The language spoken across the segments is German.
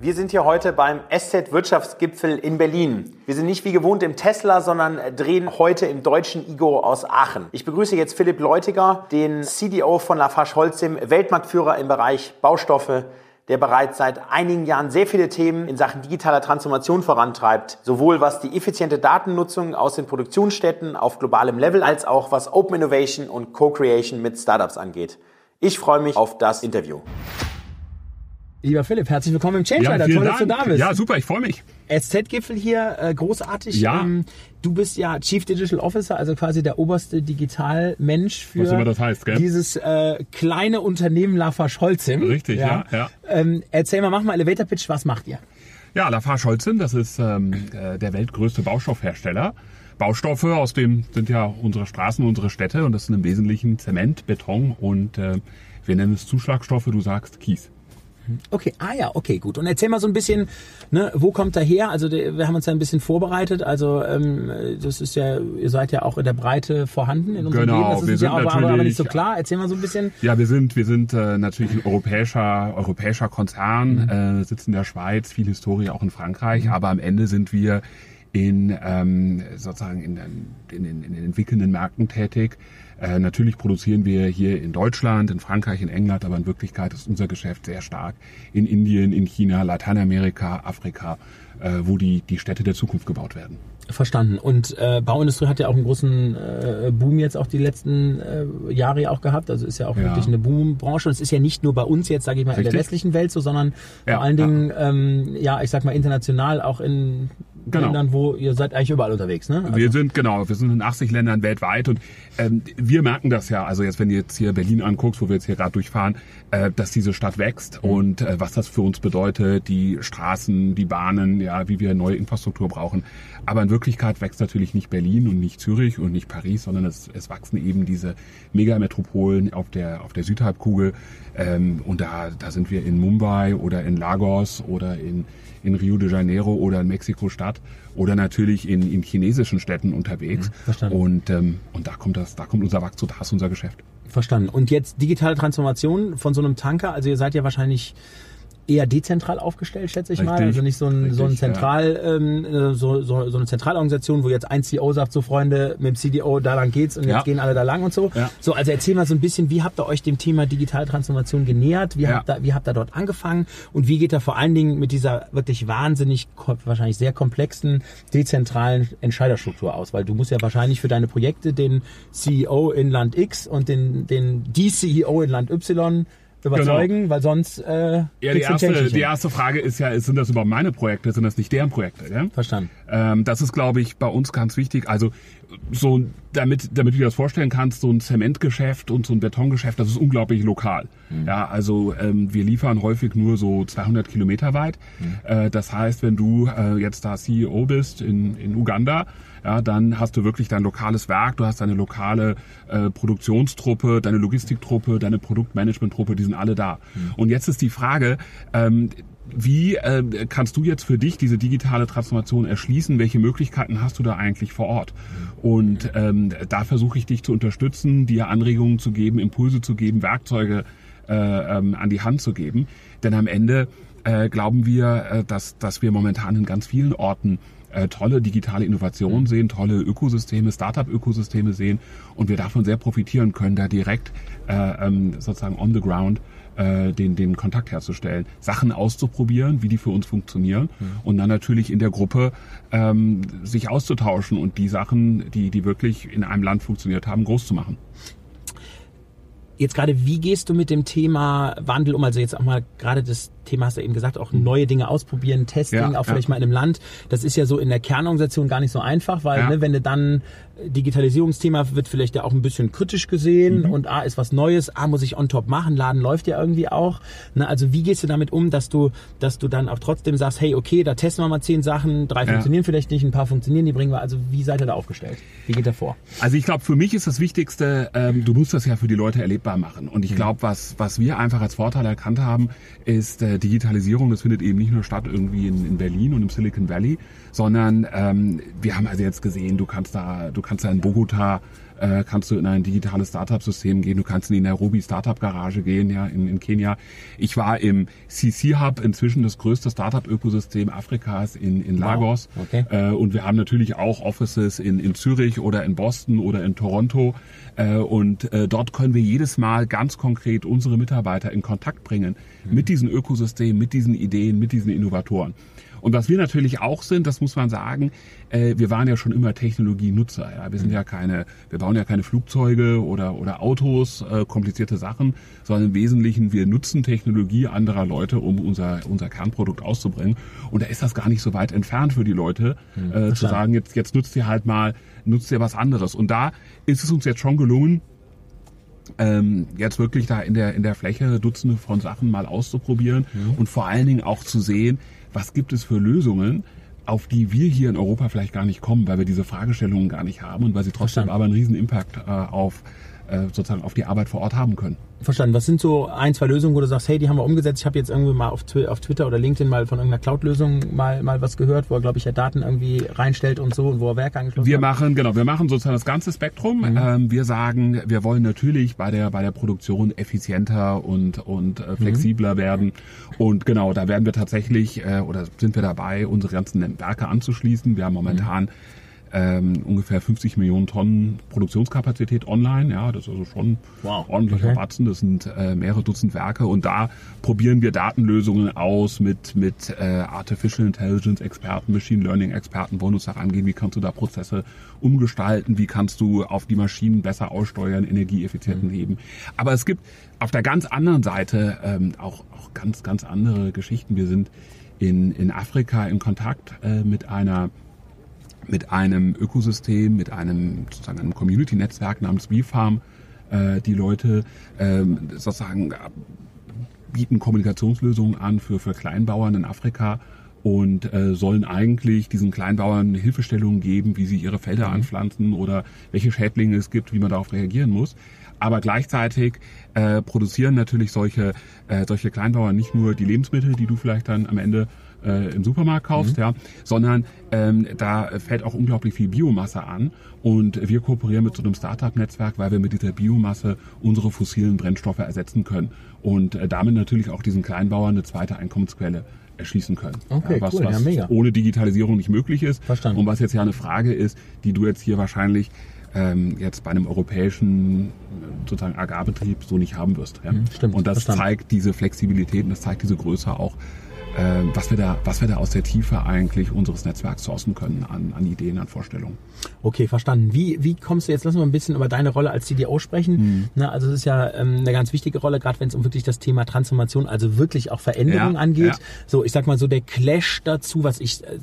Wir sind hier heute beim SZ Wirtschaftsgipfel in Berlin. Wir sind nicht wie gewohnt im Tesla, sondern drehen heute im deutschen IGO aus Aachen. Ich begrüße jetzt Philipp Leutiger, den CDO von Lafarge Holcim, Weltmarktführer im Bereich Baustoffe, der bereits seit einigen Jahren sehr viele Themen in Sachen digitaler Transformation vorantreibt, sowohl was die effiziente Datennutzung aus den Produktionsstätten auf globalem Level als auch was Open Innovation und Co-Creation mit Startups angeht. Ich freue mich auf das Interview. Lieber Philipp, herzlich willkommen im Change ja, Toll, dass du da bist. Ja, super, ich freue mich. SZ-Gipfel hier, äh, großartig. Ja. Ähm, du bist ja Chief Digital Officer, also quasi der oberste Digitalmensch für Was immer das heißt, gell? dieses äh, kleine Unternehmen Lafarge Holcim. Richtig, ja. ja, ja. Ähm, erzähl mal, mach mal Elevator Pitch, was macht ihr? Ja, Lafarge Holcim, das ist ähm, äh, der weltgrößte Baustoffhersteller. Baustoffe, aus dem sind ja unsere Straßen, unsere Städte und das sind im Wesentlichen Zement, Beton und äh, wir nennen es Zuschlagstoffe, du sagst Kies. Okay, ah ja, okay, gut. Und erzähl mal so ein bisschen, ne, wo kommt er her? Also wir haben uns ja ein bisschen vorbereitet. Also ähm, das ist ja, ihr seid ja auch in der Breite vorhanden in unserem genau, Leben. Das ist wir ja sind aber, aber nicht so klar. Erzähl mal so ein bisschen. Ja, wir sind, wir sind äh, natürlich ein europäischer, europäischer Konzern, mhm. äh, sitzen in der Schweiz, viel Historie auch in Frankreich, mhm. aber am Ende sind wir in ähm, sozusagen in, in, in, in den entwickelnden Märkten tätig. Äh, natürlich produzieren wir hier in Deutschland, in Frankreich, in England, aber in Wirklichkeit ist unser Geschäft sehr stark in Indien, in China, Lateinamerika, Afrika, äh, wo die, die Städte der Zukunft gebaut werden. Verstanden. Und äh, Bauindustrie hat ja auch einen großen äh, Boom jetzt auch die letzten äh, Jahre ja auch gehabt. Also ist ja auch ja. wirklich eine Boombranche. Und es ist ja nicht nur bei uns jetzt, sage ich mal, Richtig. in der westlichen Welt so, sondern ja, vor allen Dingen, ja. Ähm, ja, ich sag mal, international auch in genau. Ländern, wo ihr seid eigentlich überall unterwegs, ne? Also wir sind, genau, wir sind in 80 Ländern weltweit und ähm, wir merken das ja, also jetzt, wenn du jetzt hier Berlin anguckst, wo wir jetzt hier gerade durchfahren, äh, dass diese Stadt wächst mhm. und äh, was das für uns bedeutet, die Straßen, die Bahnen, ja, wie wir neue Infrastruktur brauchen. Aber in Wirklichkeit wächst natürlich nicht Berlin und nicht Zürich und nicht Paris, sondern es, es wachsen eben diese Megametropolen auf der, auf der Südhalbkugel. Ähm, und da, da sind wir in Mumbai oder in Lagos oder in, in Rio de Janeiro oder in Mexiko-Stadt oder natürlich in, in chinesischen Städten unterwegs. Mhm, verstanden. Und, ähm, und da kommt das, da kommt unser Wachstum, da ist unser Geschäft. Verstanden. Und jetzt digitale Transformation von so einem Tanker, also ihr seid ja wahrscheinlich eher dezentral aufgestellt, schätze ich Richtig, mal. Also nicht so ein, richtig, so ein Zentral, ja. ähm, so, so, so eine Zentralorganisation, wo jetzt ein CEO sagt, so Freunde, mit dem CDO, da lang geht's und jetzt ja. gehen alle da lang und so. Ja. So, also erzähl mal so ein bisschen, wie habt ihr euch dem Thema digitale Transformation genähert? Wie, habt ihr, wie habt ihr dort angefangen? Und wie geht ihr vor allen Dingen mit dieser wirklich wahnsinnig, wahrscheinlich sehr komplexen, dezentralen Entscheiderstruktur aus? Weil du musst ja wahrscheinlich für deine Projekte den CEO in Land X und den, den die CEO in Land Y überzeugen, genau. weil sonst äh, ja, die erste, die erste Frage ist ja, sind das überhaupt meine Projekte, sind das nicht deren Projekte? Ja? Verstanden. Ähm, das ist, glaube ich, bei uns ganz wichtig. Also so, damit, damit du dir das vorstellen kannst, so ein Zementgeschäft und so ein Betongeschäft, das ist unglaublich lokal. Mhm. Ja, also ähm, wir liefern häufig nur so 200 Kilometer weit. Mhm. Äh, das heißt, wenn du äh, jetzt da CEO bist in, in Uganda, ja, dann hast du wirklich dein lokales Werk, du hast deine lokale äh, Produktionstruppe, deine Logistiktruppe, deine Produktmanagementtruppe, die sind alle da. Mhm. Und jetzt ist die Frage, ähm, wie äh, kannst du jetzt für dich diese digitale Transformation erschließen? Welche Möglichkeiten hast du da eigentlich vor Ort? Und ähm, da versuche ich dich zu unterstützen, dir Anregungen zu geben, Impulse zu geben, Werkzeuge äh, ähm, an die Hand zu geben. Denn am Ende äh, glauben wir, äh, dass, dass wir momentan in ganz vielen Orten äh, tolle digitale Innovationen sehen, tolle Ökosysteme, Startup-Ökosysteme sehen und wir davon sehr profitieren können, da direkt äh, ähm, sozusagen on the ground äh, den, den Kontakt herzustellen, Sachen auszuprobieren, wie die für uns funktionieren mhm. und dann natürlich in der Gruppe ähm, sich auszutauschen und die Sachen, die, die wirklich in einem Land funktioniert haben, groß zu machen. Jetzt gerade, wie gehst du mit dem Thema Wandel um? Also jetzt auch mal gerade das Thema hast du eben gesagt, auch neue Dinge ausprobieren, Testing, Ja, auch vielleicht ja. mal in einem Land. Das ist ja so in der Kernorganisation gar nicht so einfach, weil Ja. ne, wenn du dann Digitalisierungsthema wird vielleicht ja auch ein bisschen kritisch gesehen Mhm. und A ist was Neues, A muss ich on top machen, Laden läuft ja irgendwie auch. Ne, also wie gehst du damit um, dass du, dass du dann auch trotzdem sagst, hey, okay, da testen wir mal zehn Sachen, drei funktionieren vielleicht nicht, ein paar funktionieren, die bringen wir. Also wie seid ihr da aufgestellt? Wie geht ihr vor? Also ich glaube, für mich ist das Wichtigste, ähm, du musst das ja für die Leute erlebbar machen. Und ich glaube, was, was wir einfach als Vorteil erkannt haben, ist äh, Digitalisierung. Das findet eben nicht nur statt irgendwie in, in Berlin und im Silicon Valley, sondern ähm, wir haben also jetzt gesehen, du kannst da, du kannst da in Bogota äh, kannst du in ein digitales Startup-System gehen, du kannst in die Nairobi Startup-Garage gehen, ja, in, in Kenia. Ich war im CC-Hub, inzwischen das größte Startup-Ökosystem Afrikas in, in Lagos. okay. Äh, und wir haben natürlich auch Offices in, in Zürich oder in Boston oder in Toronto. Äh, und äh, dort können wir jedes Mal ganz konkret unsere Mitarbeiter in Kontakt bringen mit diesen Ökosystemen, mit diesen Ideen, mit diesen Innovatoren. Und was wir natürlich auch sind, das muss man sagen, äh, wir waren ja schon immer Technologienutzer. Ja? Wir sind ja keine, wir bauen ja keine Flugzeuge oder, oder Autos, äh, komplizierte Sachen, sondern im Wesentlichen wir nutzen Technologie anderer Leute, um unser, unser Kernprodukt auszubringen. Und da ist das gar nicht so weit entfernt für die Leute, äh, zu sagen, jetzt, jetzt nutzt ihr halt mal, nutzt ihr was anderes. Und da ist es uns jetzt schon gelungen, ähm, jetzt wirklich da in der, in der Fläche Dutzende von Sachen mal auszuprobieren und vor allen Dingen auch zu sehen, was gibt es für Lösungen, auf die wir hier in Europa vielleicht gar nicht kommen, weil wir diese Fragestellungen gar nicht haben und weil sie trotzdem Verstanden. aber einen riesen Impact äh, auf sozusagen auf die Arbeit vor Ort haben können. Verstanden. Was sind so ein, zwei Lösungen, wo du sagst, hey, die haben wir umgesetzt. Ich habe jetzt irgendwie mal auf, Twi- auf Twitter oder LinkedIn mal von irgendeiner Cloud-Lösung mal, mal was gehört, wo er, glaube ich, ja Daten irgendwie reinstellt und so und wo er Werke angeschlossen Wir hat. machen, genau, wir machen sozusagen das ganze Spektrum. Ähm, wir sagen, wir wollen natürlich bei der, bei der Produktion effizienter und, und äh, flexibler werden. Und genau, da werden wir tatsächlich, äh, oder sind wir dabei, unsere ganzen Werke anzuschließen. Wir haben momentan ähm, ungefähr 50 Millionen Tonnen Produktionskapazität online. Ja, das ist also schon Wow. ordentlicher Okay. Batzen. Das sind äh, mehrere Dutzend Werke und da probieren wir Datenlösungen aus mit mit äh, Artificial Intelligence Experten, Machine Learning Experten, wollen uns da rangehen, wie kannst du da Prozesse umgestalten, wie kannst du auf die Maschinen besser aussteuern, Energieeffizienten heben. Aber es gibt auf der ganz anderen Seite ähm, auch auch ganz ganz andere Geschichten. Wir sind in in Afrika in Kontakt äh, mit einer mit einem Ökosystem, mit einem sozusagen einem Community-Netzwerk namens WeFarm. Äh, die Leute ähm, sozusagen äh, bieten Kommunikationslösungen an für, für Kleinbauern in Afrika und äh, sollen eigentlich diesen Kleinbauern Hilfestellungen geben, wie sie ihre Felder anpflanzen oder welche Schädlinge es gibt, wie man darauf reagieren muss. Aber gleichzeitig äh, produzieren natürlich solche, äh, solche Kleinbauern nicht nur die Lebensmittel, die du vielleicht dann am Ende äh, im Supermarkt kaufst, ja, sondern ähm, da fällt auch unglaublich viel Biomasse an und wir kooperieren mit so einem Startup-Netzwerk, weil wir mit dieser Biomasse unsere fossilen Brennstoffe ersetzen können und äh, damit natürlich auch diesen Kleinbauern eine zweite Einkommensquelle erschließen können. Okay, was, cool, ja, was mega. ohne Digitalisierung nicht möglich ist Verstanden. und was jetzt ja eine Frage ist, die du jetzt hier wahrscheinlich ähm, jetzt bei einem europäischen sozusagen Agrarbetrieb so nicht haben wirst. Ja? Mhm, stimmt, und das verstanden. zeigt diese Flexibilität und das zeigt diese Größe auch, was wir da, was wir da aus der Tiefe eigentlich unseres Netzwerks sourcen können an, an Ideen, an Vorstellungen. Okay, verstanden. Wie, wie kommst du jetzt, lass uns mal ein bisschen über deine Rolle als CDO sprechen. Na, also es ist ja ähm, eine ganz wichtige Rolle, gerade wenn es um wirklich das Thema Transformation, also wirklich auch Veränderung Ja, angeht. ja. So, ich sag mal so der Clash dazu, was ich äh,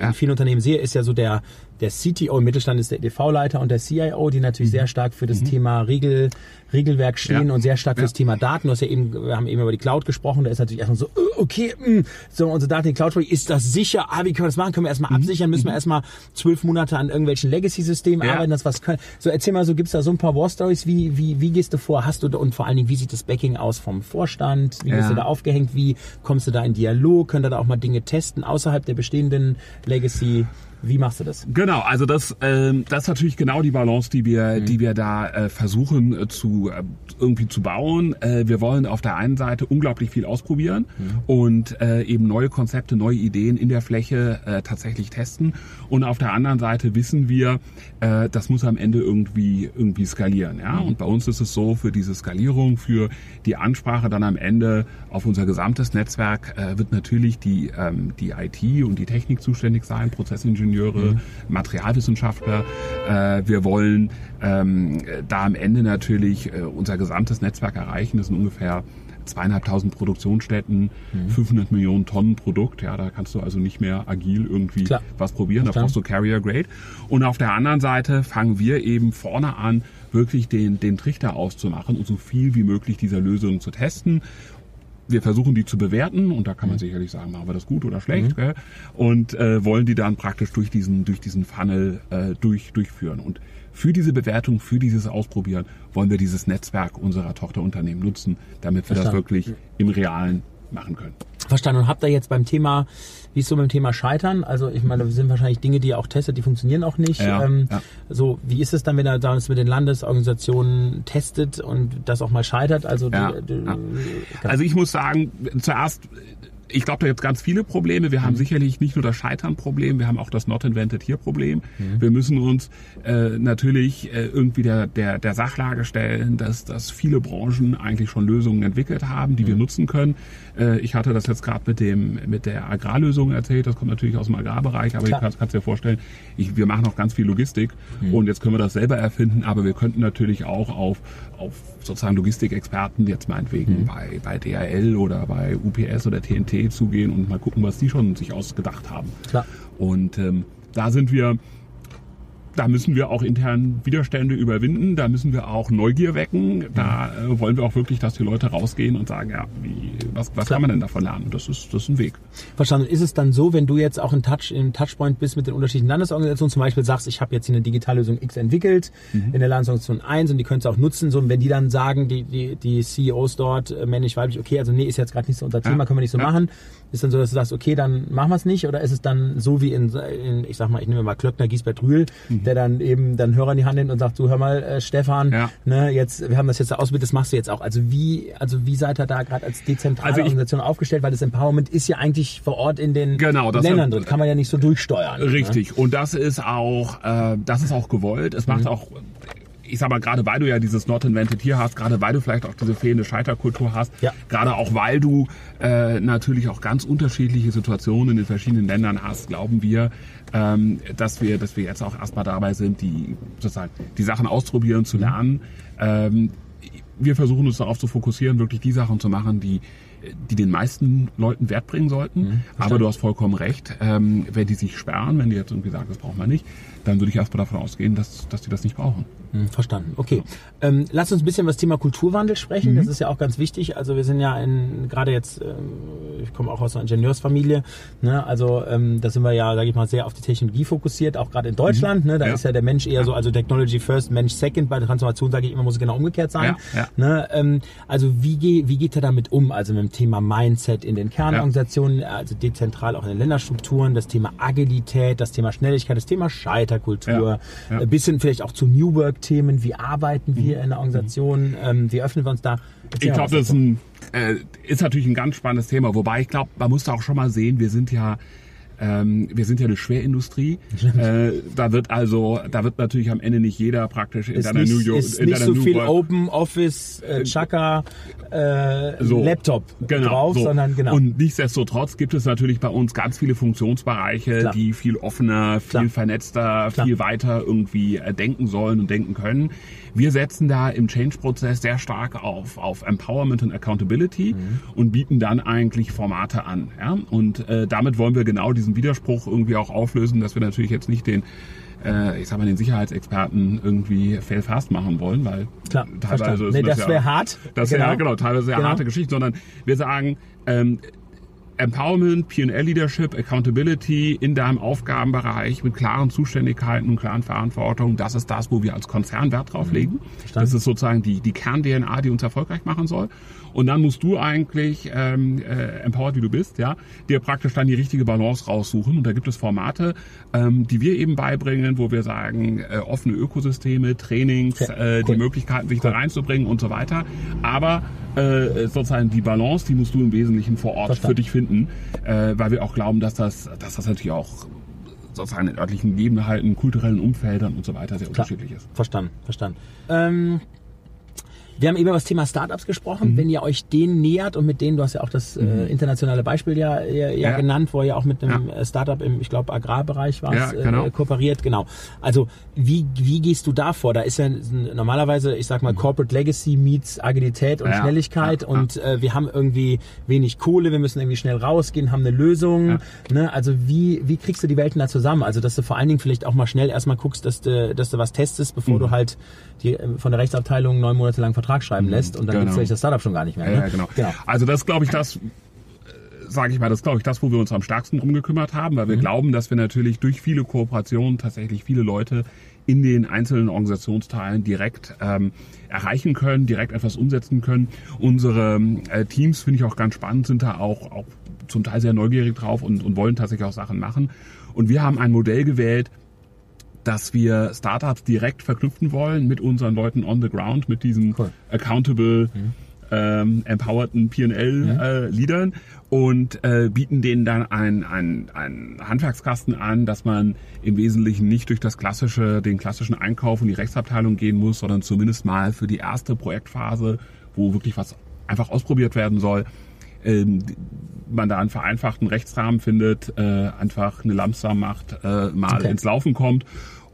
Ja. in vielen Unternehmen sehe, ist ja so der der CTO im Mittelstand ist der EDV-Leiter und der CIO, die natürlich sehr stark für das Thema Regel, Regelwerk stehen Mhm. Ja. und sehr stark für Ja. das Thema Daten. Du hast ja eben, wir haben eben über die Cloud gesprochen, da ist natürlich erstmal so, äh, okay, mh, so unsere Daten in die Cloud, ist das sicher? Ah, wie können wir das machen? Können wir erstmal absichern? Müssen wir erstmal zwölf Monate an irgendwelchen Legacy-Systemen Mhm. Ja. arbeiten, das was können? So, erzähl mal so, gibt's da so ein paar War-Stories? Wie, wie, wie gehst du vor? Hast du da, und vor allen Dingen, wie sieht das Backing aus vom Vorstand? Wie bist du da aufgehängt? Wie kommst du da in Dialog? Könnt ihr da auch mal Dinge testen außerhalb der bestehenden Legacy? Wie machst du das? Genau, also das, ähm, das ist natürlich genau die Balance, die wir, Mhm. die wir da äh, versuchen äh, zu äh, irgendwie zu bauen. Äh, wir wollen auf der einen Seite unglaublich viel ausprobieren Mhm. und äh, eben neue Konzepte, neue Ideen in der Fläche tatsächlich testen. Und auf der anderen Seite wissen wir, äh, das muss am Ende irgendwie irgendwie skalieren. Ja? Mhm. Und bei uns ist es so, für diese Skalierung, für die Ansprache dann am Ende auf unser gesamtes Netzwerk äh, wird natürlich die, ähm, die IT und die Technik zuständig sein, Prozessingenieure mhm. Materialwissenschaftler. Äh, wir wollen ähm, da am Ende natürlich äh, unser gesamtes Netzwerk erreichen. Das sind ungefähr zweieinhalbtausend Produktionsstätten, mhm. 500 Millionen Tonnen Produkt. Ja, da kannst du also nicht mehr agil irgendwie Klar. was probieren. Da brauchst du Carrier Grade. Und auf der anderen Seite fangen wir eben vorne an, wirklich den, den Trichter auszumachen und so viel wie möglich dieser Lösungen zu testen wir versuchen die zu bewerten und da kann man mhm. sicherlich sagen, machen wir das gut oder schlecht mhm. und äh, wollen die dann praktisch durch diesen durch diesen Funnel äh, durch durchführen und für diese Bewertung, für dieses Ausprobieren wollen wir dieses Netzwerk unserer Tochterunternehmen nutzen, damit wir Verstanden. das wirklich im Realen machen können. Verstanden. Und habt ihr jetzt beim Thema, wie ist so beim Thema Scheitern? Also ich meine, das sind wahrscheinlich Dinge, die ihr auch testet, die funktionieren auch nicht. Ja, ähm, ja. So, wie ist es dann, wenn er das mit den Landesorganisationen testet und das auch mal scheitert? Also, ja, die, die, also ich muss sagen, zuerst ich glaube, da gibt es ganz viele Probleme. Wir haben mhm. sicherlich nicht nur das Scheitern-Problem, wir haben auch das Not Invented Here-Problem. Mhm. Wir müssen uns äh, natürlich äh, irgendwie der, der, der Sachlage stellen, dass, dass viele Branchen eigentlich schon Lösungen entwickelt haben, die mhm. wir nutzen können. Äh, ich hatte das jetzt gerade mit dem mit der Agrarlösung erzählt. Das kommt natürlich aus dem Agrarbereich, aber Klar. ich kann es dir vorstellen, ich, wir machen auch ganz viel Logistik mhm. und jetzt können wir das selber erfinden, aber wir könnten natürlich auch auf, auf sozusagen Logistikexperten, jetzt meinetwegen mhm. bei, bei DHL oder bei UPS oder TNT zugehen und mal gucken, was die schon sich ausgedacht haben. Klar. Und ähm, da sind wir da müssen wir auch intern Widerstände überwinden, da müssen wir auch Neugier wecken, da äh, wollen wir auch wirklich, dass die Leute rausgehen und sagen, ja, wie, was, was kann man denn davon lernen? Das ist, das ist ein Weg. Verstanden. Ist es dann so, wenn du jetzt auch in Touch, im Touchpoint bist mit den unterschiedlichen Landesorganisationen, zum Beispiel sagst, ich habe jetzt hier eine Digitallösung X entwickelt mhm. in der Landesorganisation 1 und die könntest du auch nutzen, so, und wenn die dann sagen, die, die, die CEOs dort, äh, männlich, weiblich, okay, also nee, ist jetzt gerade nicht so unser Thema, ja. können wir nicht so ja. machen, ist dann so, dass du sagst, okay, dann machen wir es nicht, oder ist es dann so wie in, in ich sag mal, ich nehme mal Klöckner, Giesbert, Rühl, mhm der dann eben dann Hörer in die Hand nimmt und sagt, du hör mal, äh, Stefan, ja. ne, jetzt, wir haben das jetzt ausgebildet, das machst du jetzt auch. Also wie, also wie seid ihr da gerade als dezentrale also ich, Organisation aufgestellt? Weil das Empowerment ist ja eigentlich vor Ort in den genau, Ländern drin, kann man ja nicht so durchsteuern. Ne? Richtig. Ne? Und das ist auch, äh, das ist auch gewollt. Es macht mhm. auch ich sag mal, gerade weil du ja dieses Not Invented hier hast, gerade weil du vielleicht auch diese fehlende Scheiterkultur hast, ja. gerade auch weil du äh, natürlich auch ganz unterschiedliche Situationen in den verschiedenen Ländern hast, glauben wir, ähm, dass wir, dass wir jetzt auch erstmal dabei sind, die sozusagen die Sachen ausprobieren, zu lernen. Ähm, wir versuchen uns darauf zu fokussieren, wirklich die Sachen zu machen, die die den meisten Leuten Wert bringen sollten. Mhm, Aber du hast vollkommen recht. Ähm, wenn die sich sperren, wenn die jetzt irgendwie sagen, das brauchen wir nicht, dann würde ich erstmal davon ausgehen, dass, dass die das nicht brauchen. Mhm, verstanden. Okay. Ähm, lass uns ein bisschen über das Thema Kulturwandel sprechen. Mhm. Das ist ja auch ganz wichtig. Also wir sind ja in, gerade jetzt, ähm, ich komme auch aus einer Ingenieursfamilie, ne? also ähm, da sind wir ja, sage ich mal, sehr auf die Technologie fokussiert, auch gerade in Deutschland. Mhm. Ne? Da ja. ist ja der Mensch eher so, also Technology first, Mensch second. Bei der Transformation sage ich immer, muss es genau umgekehrt sein. Ja. Ne? Ähm, also wie, ge wie geht er damit um? Also mit dem Thema Mindset in den Kernorganisationen, also dezentral auch in den Länderstrukturen, das Thema Agilität, das Thema Schnelligkeit, das Thema Scheiterkultur, ja, ja. bisschen vielleicht auch zu New Work-Themen, wie arbeiten wir mhm. in der Organisation, ähm, wie öffnen wir uns da? ich glaube, das ist, ein, äh, ist natürlich ein ganz spannendes Thema, wobei ich glaube, man muss da auch schon mal sehen, wir sind ja ähm, wir sind ja eine Schwerindustrie. Äh, da wird also, da wird natürlich am Ende nicht jeder praktisch in deiner New York. Ist in nicht so New viel Work, Open Office, äh, Chaka, äh, so, Laptop genau, drauf, so. sondern genau. Und nichtsdestotrotz gibt es natürlich bei uns ganz viele Funktionsbereiche, Klar. die viel offener, viel Klar. vernetzter, Klar. viel weiter irgendwie äh, denken sollen und denken können. Wir setzen da im Change-Prozess sehr stark auf, auf Empowerment und Accountability mhm. und bieten dann eigentlich Formate an. Ja? Und äh, damit wollen wir genau diesen Widerspruch irgendwie auch auflösen, dass wir natürlich jetzt nicht den äh, ich sag mal, den Sicherheitsexperten irgendwie fail fast machen wollen, weil Klar, teilweise ist nee, das, das wäre ja, hart. Das genau. ja genau teilweise sehr genau. harte Geschichte, sondern wir sagen, ähm, Empowerment, P&L-Leadership, Accountability in deinem Aufgabenbereich mit klaren Zuständigkeiten und klaren Verantwortung, das ist das, wo wir als Konzern Wert drauf legen. Mhm. Das ist sozusagen die, die Kern-DNA, die uns erfolgreich machen soll. Und dann musst du eigentlich, ähm, äh, empowered wie du bist, ja, dir praktisch dann die richtige Balance raussuchen. Und da gibt es Formate, ähm, die wir eben beibringen, wo wir sagen, äh, offene Ökosysteme, Trainings, äh, cool. die Möglichkeiten, sich cool. da reinzubringen und so weiter. Aber äh, sozusagen die Balance, die musst du im Wesentlichen vor Ort Verstand. für dich finden, äh, weil wir auch glauben, dass das, dass das natürlich auch sozusagen in örtlichen Gegebenheiten, kulturellen Umfeldern und so weiter sehr Klar. unterschiedlich ist. Verstanden, verstanden. Ähm Wir haben eben über das Thema Startups gesprochen. Mhm. Wenn ihr euch denen nähert und mit denen, du hast ja auch das äh, mhm. internationale Beispiel ja, ja, ja, genannt, wo ihr auch mit einem ja. Äh, Startup im, ich glaube, Agrarbereich war ja, genau. äh, kooperiert. Genau. Also wie, wie gehst du da vor? Da ist ja normalerweise, ich sag mal, mhm. Corporate Legacy meets Agilität und Schnelligkeit und äh, wir haben irgendwie wenig Kohle, wir müssen irgendwie schnell rausgehen, haben eine Lösung. Ne? Also wie, wie kriegst du die Welten da zusammen? Also dass du vor allen Dingen vielleicht auch mal schnell erstmal guckst, dass du, dass du was testest, bevor mhm. du halt die, äh, von der Rechtsabteilung neun Monate lang Vertrag schreiben mhm. lässt und dann genau. gibt es das Startup schon gar nicht mehr. Ne? Ja, genau. genau. Also das glaube ich, das äh, sage ich mal, das glaube ich das, wo wir uns am stärksten drum gekümmert haben, weil wir mhm. glauben, dass wir natürlich durch viele Kooperationen tatsächlich viele Leute in den einzelnen Organisationsteilen direkt ähm, erreichen können, direkt etwas umsetzen können. Unsere äh, Teams, finde ich auch ganz spannend, sind da auch, auch zum Teil sehr neugierig drauf und, und wollen tatsächlich auch Sachen machen. Und wir haben ein Modell gewählt, dass wir Startups direkt verknüpfen wollen mit unseren Leuten on the ground, mit diesen cool. accountable, mhm. ähm, empowerten PL-Leadern mhm. äh, und äh, bieten denen dann einen ein Handwerkskasten an, dass man im Wesentlichen nicht durch das klassische, den klassischen Einkauf und die Rechtsabteilung gehen muss, sondern zumindest mal für die erste Projektphase, wo wirklich was einfach ausprobiert werden soll, ähm, man da einen vereinfachten Rechtsrahmen findet, äh, einfach eine Lamsam macht, äh, mal okay. ins Laufen kommt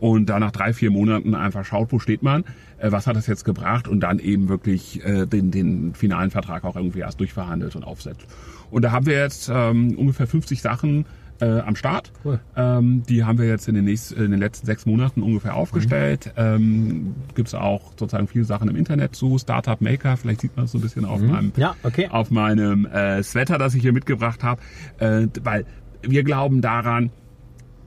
und da nach drei, vier Monaten einfach schaut, wo steht man, äh, was hat das jetzt gebracht und dann eben wirklich äh, den, den finalen Vertrag auch irgendwie erst durchverhandelt und aufsetzt. Und da haben wir jetzt ähm, ungefähr 50 Sachen äh, am Start. Cool. Ähm, die haben wir jetzt in den, nächsten, in den letzten sechs Monaten ungefähr aufgestellt. Mhm. Ähm, Gibt es auch sozusagen viele Sachen im Internet zu. Startup Maker, vielleicht sieht man es so ein bisschen auf mhm. meinem, ja, okay. auf meinem äh, Sweater, das ich hier mitgebracht habe. Äh, weil wir glauben daran,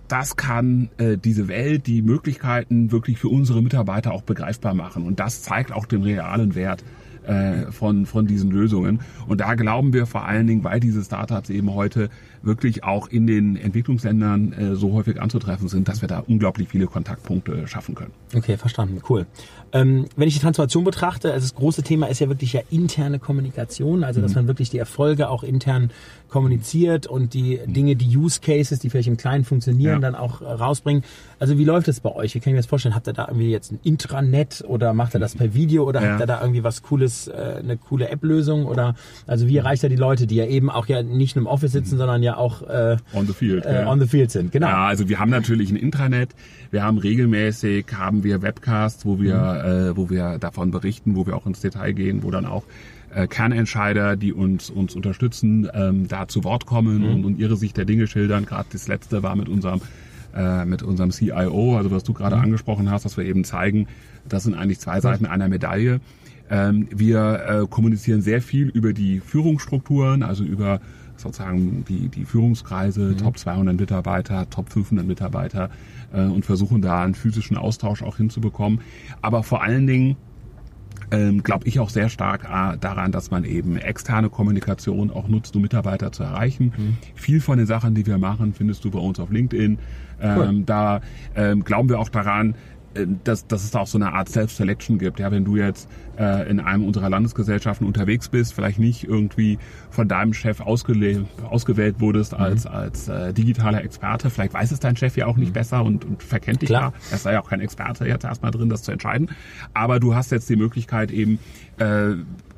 das kann äh, diese Welt, die Möglichkeiten wirklich für unsere Mitarbeiter auch begreifbar machen. Und das zeigt auch den realen Wert äh, von, von diesen Lösungen. Und da glauben wir vor allen Dingen, weil diese Startups eben heute wirklich auch in den Entwicklungsländern äh, so häufig anzutreffen sind, dass wir da unglaublich viele Kontaktpunkte schaffen können. Okay, verstanden, cool. Ähm, wenn ich die Transformation betrachte, also das große Thema ist ja wirklich ja interne Kommunikation, also dass mhm. man wirklich die Erfolge auch intern kommuniziert und die Dinge, die Use Cases, die vielleicht im Kleinen funktionieren, ja. dann auch äh, rausbringen. Also wie läuft es bei euch? Wie kann ich mir das vorstellen? Habt ihr da irgendwie jetzt ein Intranet oder macht ihr das per Video oder ja. habt ihr da irgendwie was Cooles, äh, eine coole App-Lösung oder also wie erreicht ihr die Leute, die ja eben auch ja nicht nur im Office sitzen, mhm. sondern ja auch äh, on the field, äh, on the field sind? Genau. Ja, also wir haben natürlich ein Intranet. Wir haben regelmäßig haben wir Webcasts, wo wir mhm. äh, wo wir davon berichten, wo wir auch ins Detail gehen, wo dann auch äh, Kernentscheider, die uns, uns unterstützen, ähm, da zu Wort kommen mhm. und, und ihre Sicht der Dinge schildern. Gerade das letzte war mit unserem äh, mit unserem CIO, also was du gerade mhm. angesprochen hast, dass wir eben zeigen, das sind eigentlich zwei Seiten einer Medaille. Ähm, wir äh, kommunizieren sehr viel über die Führungsstrukturen, also über sozusagen die, die Führungskreise, mhm. Top 200 Mitarbeiter, Top 500 Mitarbeiter äh, und versuchen da einen physischen Austausch auch hinzubekommen. Aber vor allen Dingen ähm, glaube ich auch sehr stark äh, daran, dass man eben externe Kommunikation auch nutzt, um Mitarbeiter zu erreichen. Mhm. Viel von den Sachen, die wir machen, findest du bei uns auf LinkedIn. Ähm, cool. Da ähm, glauben wir auch daran, dass, dass es da auch so eine Art Self-Selection gibt. Ja, wenn du jetzt äh, in einem unserer Landesgesellschaften unterwegs bist, vielleicht nicht irgendwie von deinem Chef ausgewählt wurdest mhm. als, als äh, digitaler Experte, vielleicht weiß es dein Chef ja auch nicht mhm. besser und, und verkennt dich Klar. da. Er sei ja auch kein Experte jetzt erstmal drin, das zu entscheiden. Aber du hast jetzt die Möglichkeit eben äh,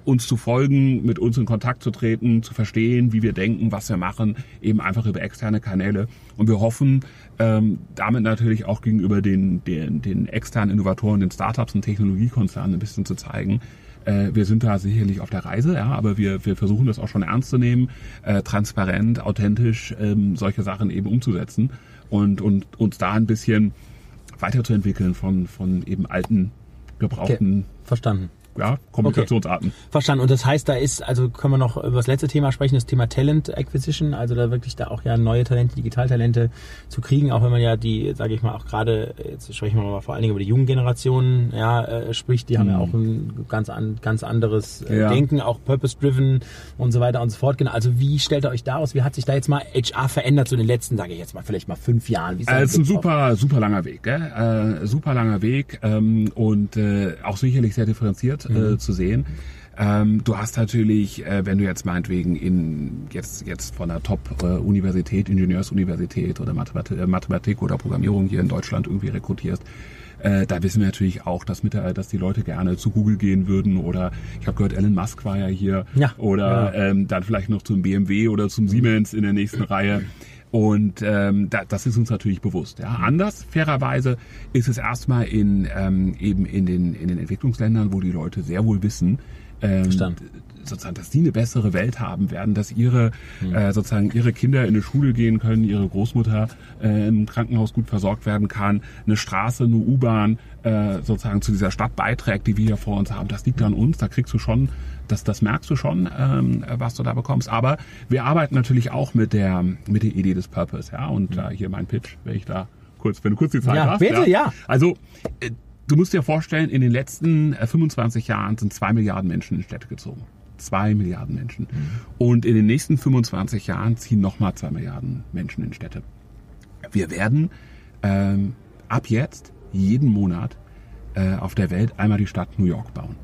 uns zu folgen, mit uns in Kontakt zu treten, zu verstehen, wie wir denken, was wir machen, eben einfach über externe Kanäle. Und wir hoffen, ähm, damit natürlich auch gegenüber den, den, den externen Innovatoren, den Startups und Technologiekonzernen ein bisschen zu zeigen, äh, wir sind da sicherlich auf der Reise, ja, aber wir, wir versuchen das auch schon ernst zu nehmen, äh, transparent, authentisch ähm, solche Sachen eben umzusetzen und, und uns da ein bisschen weiterzuentwickeln von, von eben alten, gebrauchten okay. Verstanden ja, Kommunikationsarten. Okay. Verstanden. Und das heißt, da ist, also können wir noch über das letzte Thema sprechen, das Thema Talent Acquisition, also da wirklich da auch ja neue Talente, Digitaltalente zu kriegen, auch wenn man ja die, sage ich mal, auch gerade, jetzt sprechen wir mal vor allen Dingen über die jungen Generationen, ja, äh, spricht, die mhm. haben ja mhm. auch ein ganz, an, ganz anderes äh, ja. Denken, auch purpose-driven und so weiter und so fort. Genau. Also wie stellt ihr euch da aus? Wie hat sich da jetzt mal HR verändert, so in den letzten, sage ich jetzt mal, vielleicht mal fünf Jahren? Wie ist also ein super, super langer Weg, gell? Äh, super langer Weg ähm, und äh, auch sicherlich sehr differenziert äh, mhm. zu sehen. Ähm, du hast natürlich, äh, wenn du jetzt meinetwegen in jetzt jetzt von einer Top-Universität, Ingenieursuniversität oder Mathematik, äh, Mathematik oder Programmierung hier in Deutschland irgendwie rekrutierst, Äh, da wissen wir natürlich auch, dass, mit der, dass die Leute gerne zu Google gehen würden oder ich habe gehört, Elon Musk war ja hier Ja. oder Ja. Ähm, dann vielleicht noch zum BMW oder zum Siemens in der nächsten Reihe. Und ähm, da, das ist uns natürlich bewusst. Ja. Anders, fairerweise, ist es erstmal in, ähm, eben in den, in den Entwicklungsländern, wo die Leute sehr wohl wissen, ähm, sozusagen, dass die eine bessere Welt haben werden, dass ihre Hm. äh, sozusagen ihre Kinder in eine Schule gehen können, ihre Großmutter äh, im Krankenhaus gut versorgt werden kann, eine Straße, eine U-Bahn äh, sozusagen zu dieser Stadt beiträgt, die wir hier vor uns haben. Das liegt an uns. Da kriegst du schon, das, das merkst du schon, ähm, was du da bekommst. Aber wir arbeiten natürlich auch mit der mit der Idee des Purpose, ja. Und äh, hier mein Pitch, wenn ich da kurz, wenn du kurz die Zeit Ja, hast. bitte, ja. Also äh, du musst dir vorstellen, in den letzten äh, 25 Jahren sind zwei Milliarden Menschen in Städte gezogen. Zwei Milliarden Menschen. Und in den nächsten 25 Jahren ziehen nochmal zwei Milliarden Menschen in Städte. Wir werden ähm, ab jetzt jeden Monat äh, auf der Welt einmal die Stadt New York bauen.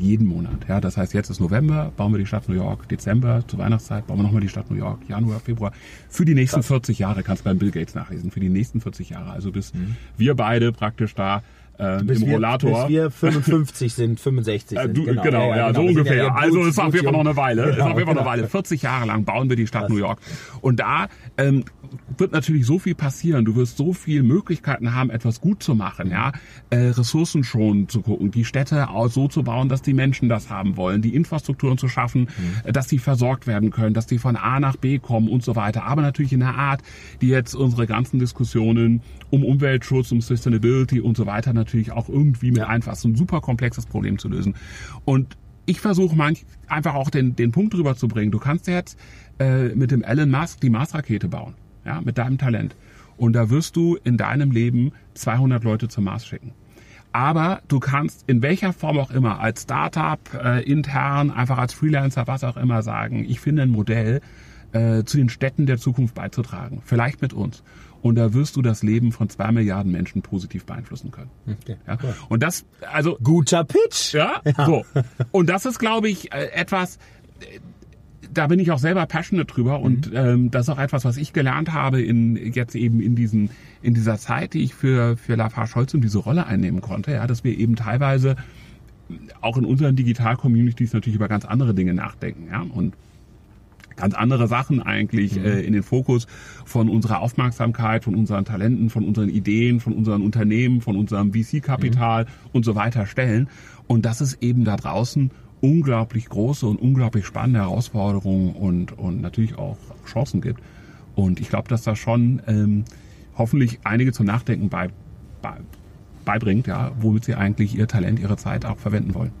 Jeden Monat. Ja, das heißt, jetzt ist November, bauen wir die Stadt New York. Dezember zur Weihnachtszeit bauen wir nochmal die Stadt New York. Januar, Februar. Für die nächsten 40 Jahre kannst du beim Bill Gates nachlesen. Für die nächsten 40 Jahre. Also bis wir beide praktisch da Bis im wir, Rollator. bis wir 55 sind, 65 Äh, sind. du, genau, ja, so Wir sind ja ungefähr. hier also es war auf jeden Fall noch eine Weile. es Genau, war auf jeden Fall noch genau. eine Weile. 40 Jahre lang bauen wir die Stadt New York. Und da ähm, wird natürlich so viel passieren. Du wirst so viele Möglichkeiten haben, etwas gut zu machen, ja, äh, Ressourcen schon zu gucken, die Städte auch so zu bauen, dass die Menschen das haben wollen, die Infrastrukturen zu schaffen, äh, dass die versorgt werden können, dass die von A nach B kommen und so weiter. Aber natürlich in einer Art, die jetzt unsere ganzen Diskussionen um Umweltschutz, um Sustainability und so weiter natürlich auch irgendwie mit einfasst. Ein super komplexes Problem zu lösen. Und ich versuche manch einfach auch den, den Punkt drüber zu bringen. Du kannst jetzt äh, mit dem Elon Musk die Mars-Rakete bauen, ja, mit deinem Talent. Und da wirst du in deinem Leben 200 Leute zum Mars schicken. Aber du kannst in welcher Form auch immer, als Startup, äh, intern, einfach als Freelancer, was auch immer sagen, ich finde ein Modell, äh, zu den Städten der Zukunft beizutragen. Vielleicht mit uns. Und da wirst du das Leben von zwei Milliarden Menschen positiv beeinflussen können. Okay, Ja? Und das, also Guter Pitch. ja, so. Und das ist, glaube ich, äh, etwas, äh, da bin ich auch selber passionate drüber und ähm, das ist auch etwas, was ich gelernt habe in jetzt eben in diesen in dieser Zeit, die ich für für Lafarge Holz und diese Rolle einnehmen konnte, ja, dass wir eben teilweise auch in unseren Digital-Communities natürlich über ganz andere Dinge nachdenken, ja und ganz andere Sachen eigentlich äh, in den Fokus von unserer Aufmerksamkeit, von unseren Talenten, von unseren Ideen, von unseren Unternehmen, von unserem VC-Kapital und so weiter stellen. Und dass es eben da draußen unglaublich große und unglaublich spannende Herausforderungen und, und natürlich auch Chancen gibt. Und ich glaube, dass das schon ähm, hoffentlich einige zum Nachdenken bei, bei, beibringt, ja, womit sie eigentlich ihr Talent, ihre Zeit auch verwenden wollen.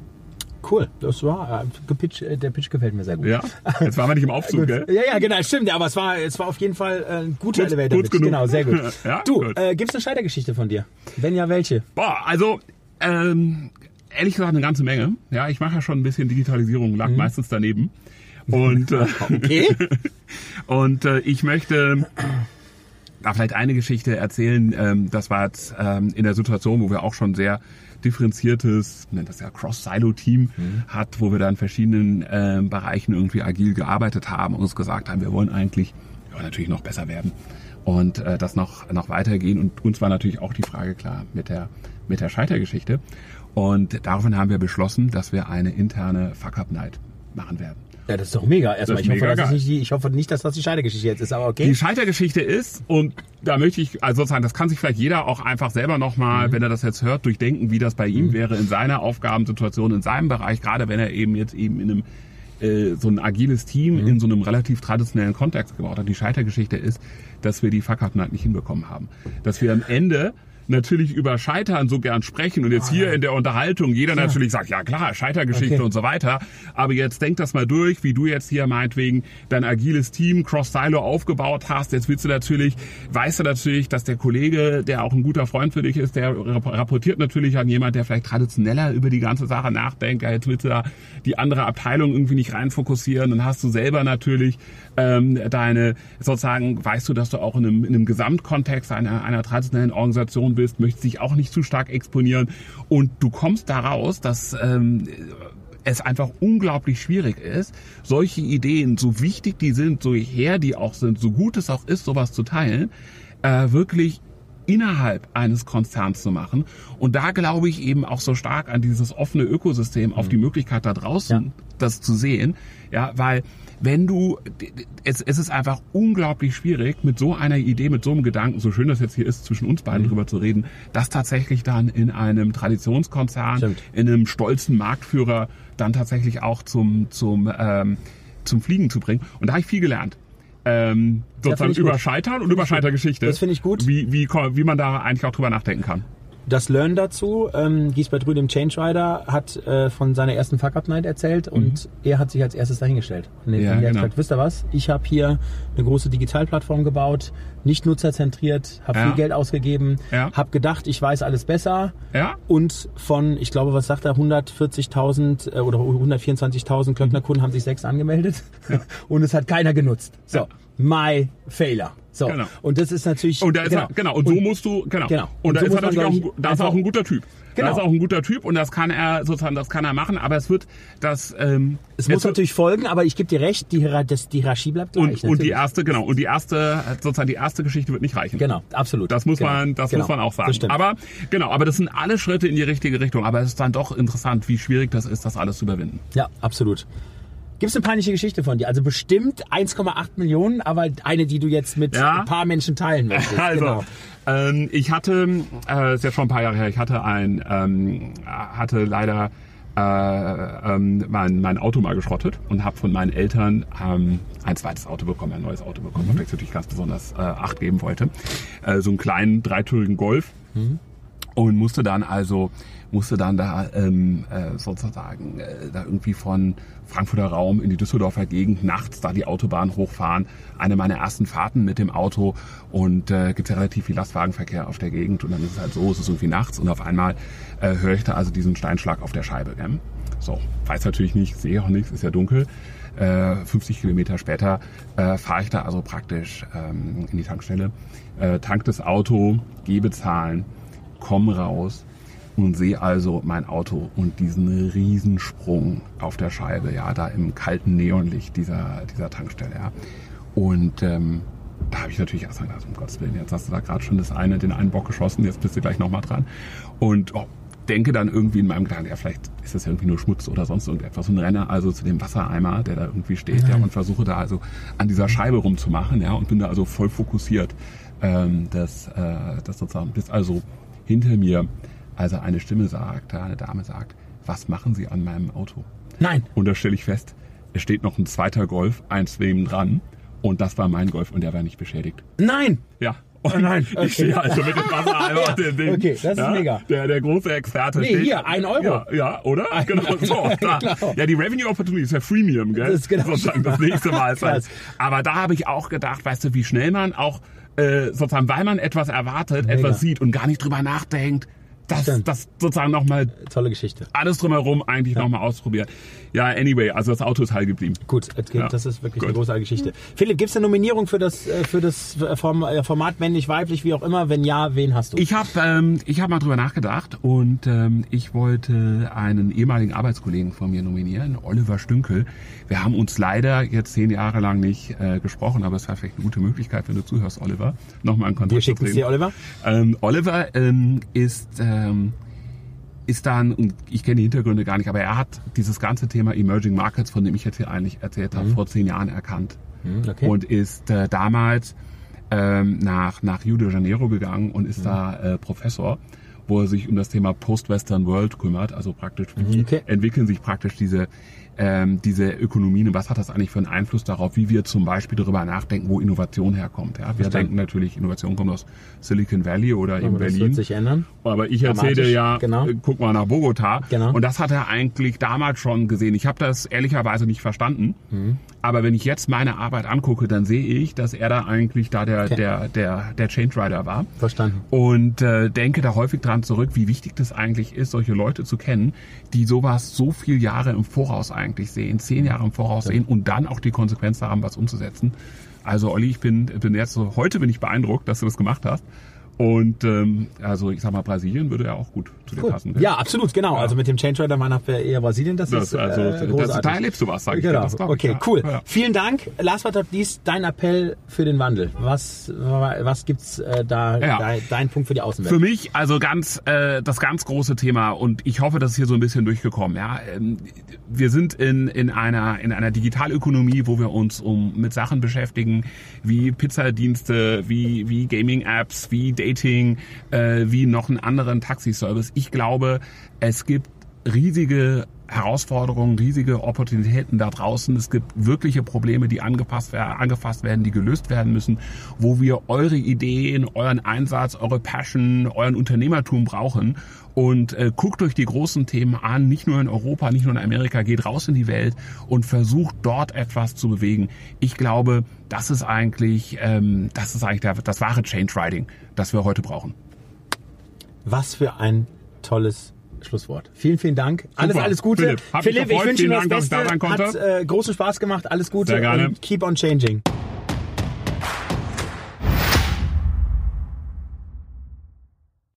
Cool, das war äh, äh, der Pitch gefällt mir sehr gut. Ja, jetzt waren wir nicht im Aufzug, gell? Ja, ja, genau, stimmt. Aber es war, es war auf jeden Fall äh, ein guter Kurz- Elevator. kurz genug. Genau, sehr gut. Ja, du, gut. äh, gibt's eine Scheitergeschichte von dir? Wenn ja, welche? Boah, also ähm, ehrlich gesagt eine ganze Menge. Ja, ich mache ja schon ein bisschen Digitalisierung, lag meistens daneben. Und, äh, Okay. und äh, ich möchte da vielleicht eine Geschichte erzählen. Ähm, das war jetzt ähm, in der Situation, wo wir auch schon sehr differenziertes, nennt das ja Cross-Silo-Team hat, wo wir da in verschiedenen ähm, Bereichen irgendwie agil gearbeitet haben und uns gesagt haben, wir wollen eigentlich ja, natürlich noch besser werden und äh, das noch, noch weitergehen. Und uns war natürlich auch die Frage klar mit der, mit der Scheitergeschichte. Und daraufhin haben wir beschlossen, dass wir eine interne Fuck-Up-Night machen werden. Ja, das ist doch mega. Erstmal, ich, ist hoffe, mega dass nicht ich hoffe nicht, dass das die Scheitergeschichte jetzt ist, aber okay. Die Scheitergeschichte ist, und da möchte ich, also sozusagen, das kann sich vielleicht jeder auch einfach selber nochmal, Mhm. wenn er das jetzt hört, durchdenken, wie das bei ihm wäre in seiner Aufgabensituation, in seinem Bereich, gerade wenn er eben jetzt eben in einem äh, so ein agiles Team Mhm. in so einem relativ traditionellen Kontext gebaut hat. Die Scheitergeschichte ist, dass wir die Fuck-Up-Night nicht hinbekommen haben. Dass wir am Ende natürlich über Scheitern so gern sprechen und jetzt hier in der Unterhaltung jeder natürlich sagt, ja klar, Scheitergeschichte Okay. und so weiter. Aber jetzt denk das mal durch, wie du jetzt hier meinetwegen dein agiles Team Cross-Silo aufgebaut hast. Jetzt willst du natürlich, weißt du natürlich, dass der Kollege, der auch ein guter Freund für dich ist, der rap- rapportiert natürlich an jemand, der vielleicht traditioneller über die ganze Sache nachdenkt. Ja, jetzt willst du da die andere Abteilung irgendwie nicht rein fokussieren. Dann hast du selber natürlich ähm, deine, sozusagen, weißt du, dass du auch in einem, in einem Gesamtkontext einer, einer traditionellen Organisation bist, möchtest dich auch nicht zu stark exponieren. Und du kommst daraus, dass ähm, es einfach unglaublich schwierig ist, solche Ideen, so wichtig die sind, so her die auch sind, so gut es auch ist, sowas zu teilen, äh, wirklich innerhalb eines Konzerns zu machen. Und da glaube ich eben auch so stark an dieses offene Ökosystem, auf die Möglichkeit da draußen Ja. das zu sehen. Ja, weil wenn du, es, es ist einfach unglaublich schwierig, mit so einer Idee, mit so einem Gedanken, so schön das jetzt hier ist, zwischen uns beiden drüber zu reden, das tatsächlich dann in einem Traditionskonzern, Stimmt. in einem stolzen Marktführer dann tatsächlich auch zum, zum, ähm, zum Fliegen zu bringen. Und da habe ich viel gelernt. Ähm, sozusagen über. Scheitern und über Scheitergeschichte. Das finde ich gut. Wie, wie, wie man da eigentlich auch drüber nachdenken kann. Das Learn dazu, ähm, Giesbert Rühl, dem Change Rider, hat äh, von seiner ersten Fuck Up Night erzählt und er hat sich als erstes dahingestellt. Und er Mhm. Ja, hat genau. gesagt, wisst ihr was, ich habe hier eine große Digitalplattform gebaut, nicht nutzerzentriert, habe Ja. viel Geld ausgegeben, Ja. habe gedacht, ich weiß alles besser Ja? und von, ich glaube, was sagt er, 140.000 äh, oder 124.000 Klöcknerkunden haben sich sechs angemeldet und es hat keiner genutzt. So, Ja. my failure. So, Genau. und das ist natürlich... Und, da ist genau. Er, genau. Und, so musst du, genau. Genau. Und, Und da so ist muss er natürlich auch, ein, da ist er auch ein guter Typ. Genau. Da ist auch ein guter Typ und das kann er sozusagen, das kann er machen, aber es wird das, ähm, Es muss natürlich folgen, aber ich gebe dir recht, die, Hierar- das, die Hierarchie bleibt und, gleich. und die natürlich. erste, genau, und die erste, sozusagen die erste Geschichte wird nicht reichen. Genau, absolut. Das muss genau. man, das genau. muss man auch sagen. Das. Aber genau, aber das sind alle Schritte in die richtige Richtung. Aber es ist dann doch interessant, wie schwierig das ist, das alles zu überwinden. ja, absolut. Gibt es eine peinliche Geschichte von dir? Also bestimmt 1,8 Millionen, aber eine, die du jetzt mit Ja. ein paar Menschen teilen möchtest. Also, genau. ähm, ich hatte, äh, ist ja schon ein paar Jahre her, ich hatte ein, ähm, hatte leider äh, ähm, mein, mein Auto mal geschrottet und habe von meinen Eltern ähm, ein zweites Auto bekommen, ein neues Auto bekommen, auf das ich natürlich ganz besonders äh, Acht geben wollte. Äh, so einen kleinen dreitürigen Golf und musste dann also musste dann da ähm, äh, sozusagen äh, da irgendwie von Frankfurter Raum in die Düsseldorfer Gegend nachts da die Autobahn hochfahren. Eine meiner ersten Fahrten mit dem Auto und äh, gibt ja relativ viel Lastwagenverkehr auf der Gegend und dann ist es halt so, es ist irgendwie nachts und auf einmal äh, höre ich da also diesen Steinschlag auf der Scheibe. Gell? So, weiß natürlich nicht, sehe auch nichts, ist ja dunkel. Äh, 50 Kilometer später äh, fahre ich da also praktisch ähm, in die Tankstelle, äh, tank das Auto, gehe bezahlen, komme raus und sehe also mein Auto und diesen Riesensprung auf der Scheibe, ja, da im kalten Neonlicht dieser, dieser Tankstelle, ja. Und ähm, da habe ich natürlich erst mal gedacht, um Gottes Willen, jetzt hast du da gerade schon das eine, den einen Bock geschossen, jetzt bist du gleich nochmal dran. Und oh, denke dann irgendwie in meinem Gedanken, ja, vielleicht ist das ja irgendwie nur Schmutz oder sonst irgendetwas und renne also zu dem Wassereimer, der da irgendwie steht, ja, und versuche da also an dieser Scheibe rumzumachen, ja, und bin da also voll fokussiert, ähm, dass, äh, das sozusagen, bis also hinter mir also eine Stimme sagt, ja, eine Dame sagt, was machen Sie an meinem Auto? Nein. Und da stelle ich fest, es steht noch ein zweiter Golf, eins neben dran. Und das war mein Golf und der war nicht beschädigt. Nein. Ja. Und nein, okay. Ich stehe also mit dem Wassereimer und dem Ding. Okay, das ist ja, mega. Der, der große Experte Nee, steht. hier, ein Euro. Ja, ja oder? genau, so. Da. Genau. Ja, die Revenue Opportunity ist ja Freemium, gell? Das ist genau. Sozusagen das nächste Mal. Krass. Aber da habe ich auch gedacht, weißt du, wie schnell man auch, äh, sozusagen, weil man etwas erwartet, Mega. etwas sieht und gar nicht drüber nachdenkt, das, Stimmt. das sozusagen nochmal Tolle Geschichte. alles drumherum eigentlich noch nochmal ausprobiert. Ja, anyway, also das Auto ist heil geblieben. Gut, das Ja. ist wirklich Gut. eine großartige Geschichte. Philipp, gibt es eine Nominierung für das, äh, für das Form- äh, Format männlich, weiblich, wie auch immer? Wenn ja, wen hast du? Ich habe ähm, ich hab mal drüber nachgedacht und ähm, ich wollte einen ehemaligen Arbeitskollegen von mir nominieren, Oliver Stünkel. Wir haben uns leider jetzt zehn Jahre lang nicht äh, gesprochen, aber es wäre vielleicht eine gute Möglichkeit, wenn du zuhörst, Oliver, nochmal in Kontakt Wir zu schicken es treten. dir, Oliver. Ähm, Oliver ähm, ist, ähm, ist dann, und ich kenne die Hintergründe gar nicht, aber er hat dieses ganze Thema Emerging Markets, von dem ich jetzt hier eigentlich erzählt habe, vor zehn Jahren erkannt. Mhm, okay. Und ist äh, damals ähm, nach, nach Rio de Janeiro gegangen und Mhm. ist da äh, Professor, wo er sich um das Thema Post-Western World kümmert, also praktisch, wie Mhm, okay. entwickeln sich praktisch diese ähm, diese Ökonomien was hat das eigentlich für einen Einfluss darauf, wie wir zum Beispiel darüber nachdenken, wo Innovation herkommt. Ja? Wir denken natürlich, Innovation kommt aus Silicon Valley oder Aber das Berlin. wird sich ändern. Aber ich erzähle ja, genau. äh, guck mal nach Bogota. Genau. Und das hat er eigentlich damals schon gesehen. Ich habe das ehrlicherweise nicht verstanden. Mhm. Aber wenn ich jetzt meine Arbeit angucke, dann sehe ich, dass er da eigentlich da der, Okay. der, der, der Change Rider war. Verstanden. Und äh, denke da häufig dran zurück, wie wichtig das eigentlich ist, solche Leute zu kennen, die sowas so viel Jahre im Voraus eigentlich sehen, zehn Jahre im Voraus sehen und dann auch die Konsequenz haben, was umzusetzen. Also Olli, ich bin, bin jetzt so, heute bin ich beeindruckt, dass du das gemacht hast. Und ähm, also ich sag mal, Brasilien würde ja auch gut zu dir Cool. passen. Ja, absolut, genau. Ja. Also mit dem Change Rider Mann wir eher Brasilien, das, Das, ist also, äh, das, da erlebst du was, sag ich. Genau. Ich, okay, ja. cool. Ja. Vielen Dank. Last but not least, dein Appell für den Wandel. Was, was gibt's äh, da, Ja. dein, dein Punkt für die Außenwelt? Für mich also ganz äh, das ganz große Thema und ich hoffe, das ist hier so ein bisschen durchgekommen. Ja, ähm, wir sind in in einer in einer Digitalökonomie, wo wir uns um mit Sachen beschäftigen wie Pizzadienste, wie wie Gaming-Apps, wie Dating, äh, wie noch einen anderen Taxiservice. Ich glaube, es gibt riesige Herausforderungen, riesige Opportunitäten da draußen. Es gibt wirkliche Probleme, die angepasst angefasst werden, die gelöst werden müssen, wo wir eure Ideen, euren Einsatz, eure Passion, euren Unternehmertum brauchen. Und äh, guckt euch die großen Themen an, nicht nur in Europa, nicht nur in Amerika, geht raus in die Welt und versucht dort etwas zu bewegen. Ich glaube, das ist eigentlich, ähm, das ist eigentlich der, das wahre Change Riding, das wir heute brauchen. Was für ein tolles Schlusswort. Vielen, vielen Dank. Alles, Super. alles Gute. Philipp, Philipp ich wünsche dir das Beste. Hat äh, großen Spaß gemacht. Alles Gute Sehr gerne. und keep on changing.